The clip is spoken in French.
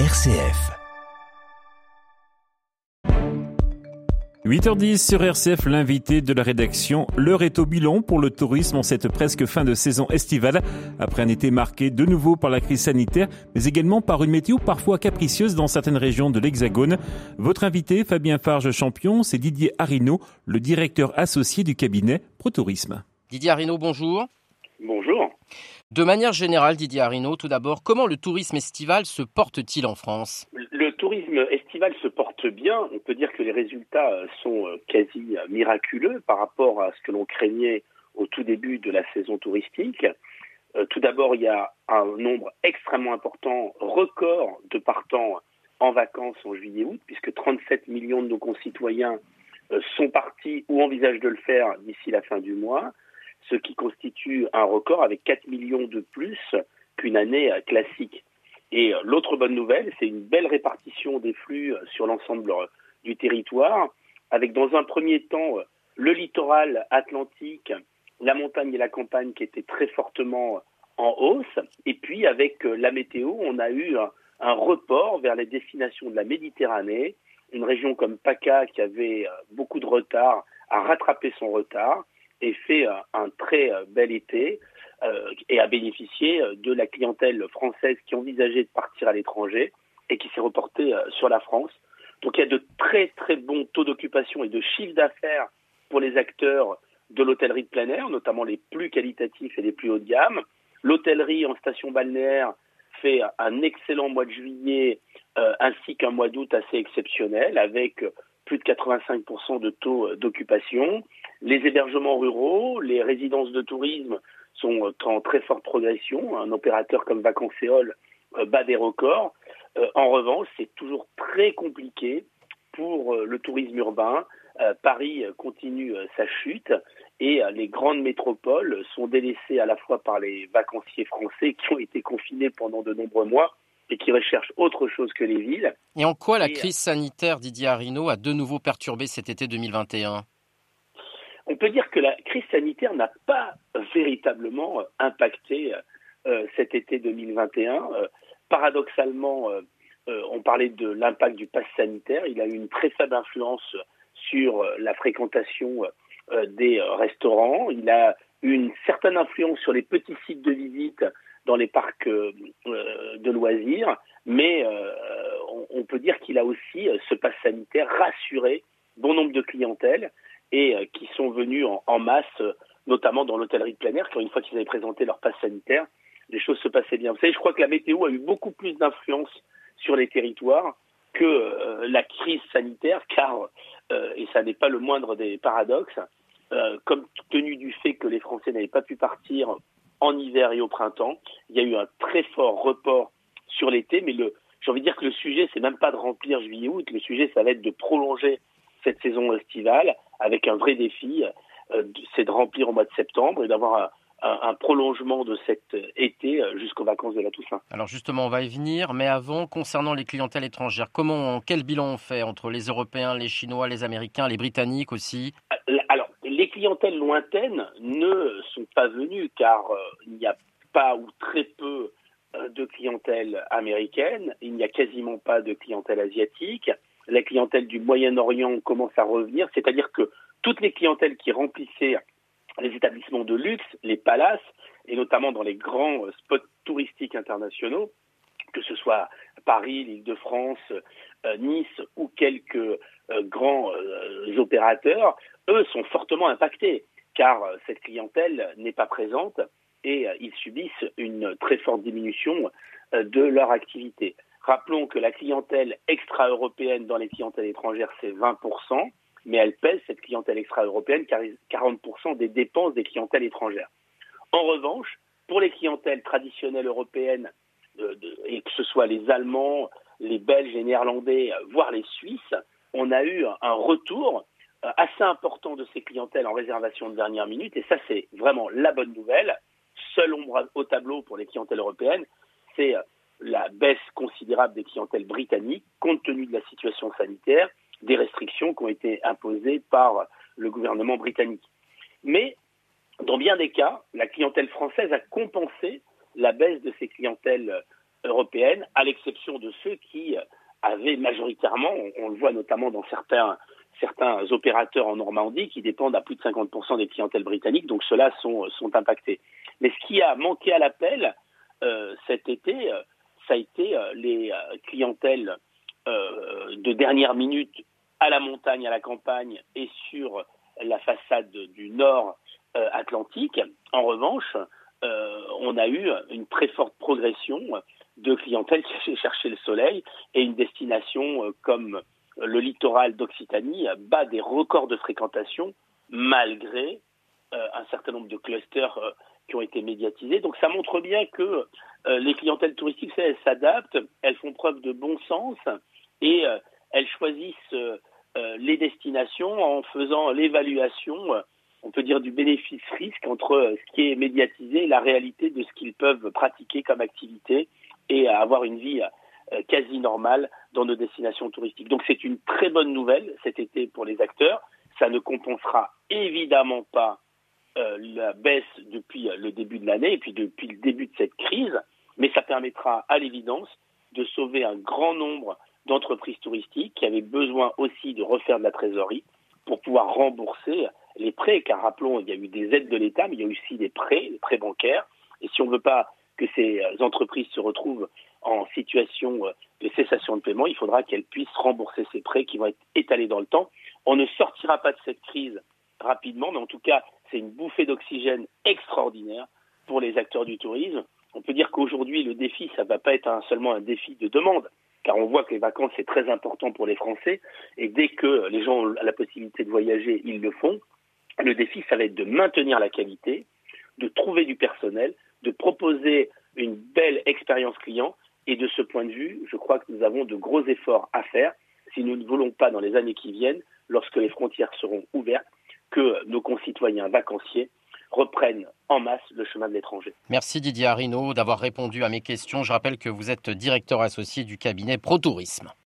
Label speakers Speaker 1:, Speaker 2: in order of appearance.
Speaker 1: RCF. 8h10 sur RCF, l'invité de la rédaction. L'heure est au bilan pour le tourisme en cette presque fin de saison estivale. Après un été marqué de nouveau par la crise sanitaire, mais également par une météo parfois capricieuse dans certaines régions de l'Hexagone. Votre invité, Fabien Farge Champion, c'est Didier Arino, le directeur associé du cabinet ProTourisme.
Speaker 2: Didier Arino, bonjour.
Speaker 3: Bonjour.
Speaker 2: De manière générale, Didier Arino, tout d'abord, comment le tourisme estival se porte-t-il en France?
Speaker 3: Le tourisme estival se porte bien. On peut dire que les résultats euh, sont euh, quasi euh, miraculeux par rapport à ce que l'on craignait au tout début de la saison touristique. Tout d'abord, il y a un nombre extrêmement important, record de partants en vacances en juillet-août, puisque 37 millions de nos concitoyens sont partis ou envisagent de le faire d'ici la fin du mois ce qui constitue un record avec 4 millions de plus qu'une année euh, classique. Et euh, l'autre bonne nouvelle, c'est une belle répartition des flux euh, sur l'ensemble du territoire, avec dans un premier temps le littoral atlantique, la montagne et la campagne qui étaient très fortement en hausse, et puis avec la météo, on a eu un, report vers les destinations de la Méditerranée, une région comme PACA qui avait beaucoup de retard a rattrapé son retard, fait un très euh, bel été euh, et a bénéficié euh, de la clientèle française qui envisageait de partir à l'étranger et qui s'est reportée sur la France. Donc il y a de très très bons taux d'occupation et de chiffre d'affaires pour les acteurs de l'hôtellerie de plein air, notamment les plus qualitatifs et les plus haut de gamme. L'hôtellerie en station balnéaire fait un excellent mois de juillet ainsi qu'un mois d'août assez exceptionnel avec plus de 85% de taux d'occupation. Les hébergements ruraux, les résidences de tourisme sont en très forte progression. Un opérateur comme Vacanceol euh, bat des records. Euh, en revanche, c'est toujours très compliqué pour euh, le tourisme urbain. Paris continue sa chute et les grandes métropoles sont délaissées à la fois par les vacanciers français qui ont été confinés pendant de nombreux mois et qui recherchent autre chose que les villes.
Speaker 2: Et en quoi la crise sanitaire, Didier Arino, a de nouveau perturbé cet été 2021
Speaker 3: on peut dire que la crise sanitaire n'a pas véritablement euh, impacté euh, cet été 2021. Euh, paradoxalement, on parlait de l'impact du pass sanitaire. Il a eu une très faible influence sur la fréquentation des restaurants. Il a eu une certaine influence sur les petits sites de visite dans les parcs de loisirs, mais on, peut dire qu'il a aussi, ce pass sanitaire, rassuré bon nombre de clientèles et euh, qui sont venus en, masse, euh, notamment dans l'hôtellerie de plein air, car une fois qu'ils avaient présenté leur passe sanitaire, les choses se passaient bien. Vous savez, je crois que la météo a eu beaucoup plus d'influence sur les territoires que euh, la crise sanitaire, car, et ça n'est pas le moindre des paradoxes, comme tenu du fait que les Français n'avaient pas pu partir en hiver et au printemps, il y a eu un très fort report sur l'été, mais le, j'ai envie de dire que le sujet, c'est même pas de remplir juillet-août, le sujet, ça va être de prolonger cette saison estivale avec un vrai défi, euh, c'est de remplir au mois de septembre et d'avoir un, prolongement de cet été euh, jusqu'aux vacances de la Toussaint.
Speaker 2: Alors justement, on va y venir, mais avant, concernant les clientèles étrangères, comment, quel bilan on fait entre les Européens, les Chinois, les Américains, les Britanniques aussi?
Speaker 3: Euh, clientèles lointaines ne sont pas venues car il n'y a pas ou très peu de clientèle américaine, il n'y a quasiment pas de clientèle asiatique la clientèle du Moyen-Orient commence à revenir, c'est-à-dire que toutes les clientèles qui remplissaient les établissements de luxe, les palaces, et notamment dans les grands spots touristiques internationaux, que ce soit Paris, l'Île-de-France, euh, Nice ou quelques euh, grands euh, opérateurs, eux sont fortement impactés, car cette clientèle n'est pas présente et ils subissent une très forte diminution de leur activité. Rappelons que la clientèle extra-européenne dans les clientèles étrangères, c'est 20%, mais elle pèse, cette clientèle extra-européenne, 40% des dépenses des clientèles étrangères. En revanche, pour les clientèles traditionnelles européennes, et que ce soit les Allemands, les Belges, les Néerlandais, voire les Suisses, on a eu un retour euh, assez important de ces clientèles en réservation de dernière minute, et ça c'est vraiment la bonne nouvelle. Seul ombre au tableau pour les clientèles européennes, c'est euh, la baisse considérable des clientèles britanniques compte tenu de la situation sanitaire, des restrictions qui ont été imposées par le gouvernement britannique. Mais dans bien des cas, la clientèle française a compensé la baisse de ces clientèles européenne, à l'exception de ceux qui avaient majoritairement, on, le voit notamment dans certains, certains opérateurs en Normandie qui dépendent à plus de 50% des clientèles britanniques, donc ceux-là sont, impactés. Mais ce qui a manqué à l'appel euh, cet été, euh, ça a été euh, les clientèles de dernière minute à la montagne, à la campagne et sur la façade du nord Atlantique. En revanche, on a eu une très forte de clientèle qui a cherché le soleil et une destination comme le littoral d'Occitanie bat des records de fréquentation malgré un certain nombre de clusters qui ont été médiatisés. Donc ça montre bien que euh, les clientèles touristiques, elles s'adaptent, elles font preuve de bon sens et euh, elles choisissent euh, les destinations en faisant l'évaluation, on peut dire, du bénéfice-risque entre ce qui est médiatisé et la réalité de ce qu'ils peuvent pratiquer comme activité et avoir une vie quasi normale dans nos destinations touristiques. Donc c'est une très bonne nouvelle cet été pour les acteurs. Ça ne compensera évidemment pas euh, la baisse depuis le début de l'année et puis depuis le début de cette crise, mais ça permettra à l'évidence de sauver un grand nombre d'entreprises touristiques qui avaient besoin aussi de refaire de la trésorerie pour pouvoir rembourser les prêts, car rappelons, il y a eu des aides de l'État, mais il y a aussi des prêts, des prêts bancaires, et si on ne veut pas que ces entreprises se retrouvent en situation de cessation de paiement, il faudra qu'elles puissent rembourser ces prêts qui vont être étalés dans le temps. On ne sortira pas de cette crise rapidement, mais en tout cas, c'est une bouffée d'oxygène extraordinaire pour les acteurs du tourisme. On peut dire qu'aujourd'hui, le défi, ça ne va pas être seulement un défi de demande, car on voit que les vacances, c'est très important pour les Français, et dès que les gens ont la possibilité de voyager, ils le font. Le défi, ça va être de maintenir la qualité, de trouver du personnel, de proposer une belle expérience client, et de ce point de vue, je crois que nous avons de gros efforts à faire si nous ne voulons pas, dans les années qui viennent, lorsque les frontières seront ouvertes, que nos concitoyens vacanciers reprennent en masse le chemin de l'étranger.
Speaker 2: Merci Didier Arino d'avoir répondu à mes questions. Je rappelle que vous êtes directeur associé du cabinet ProTourisme.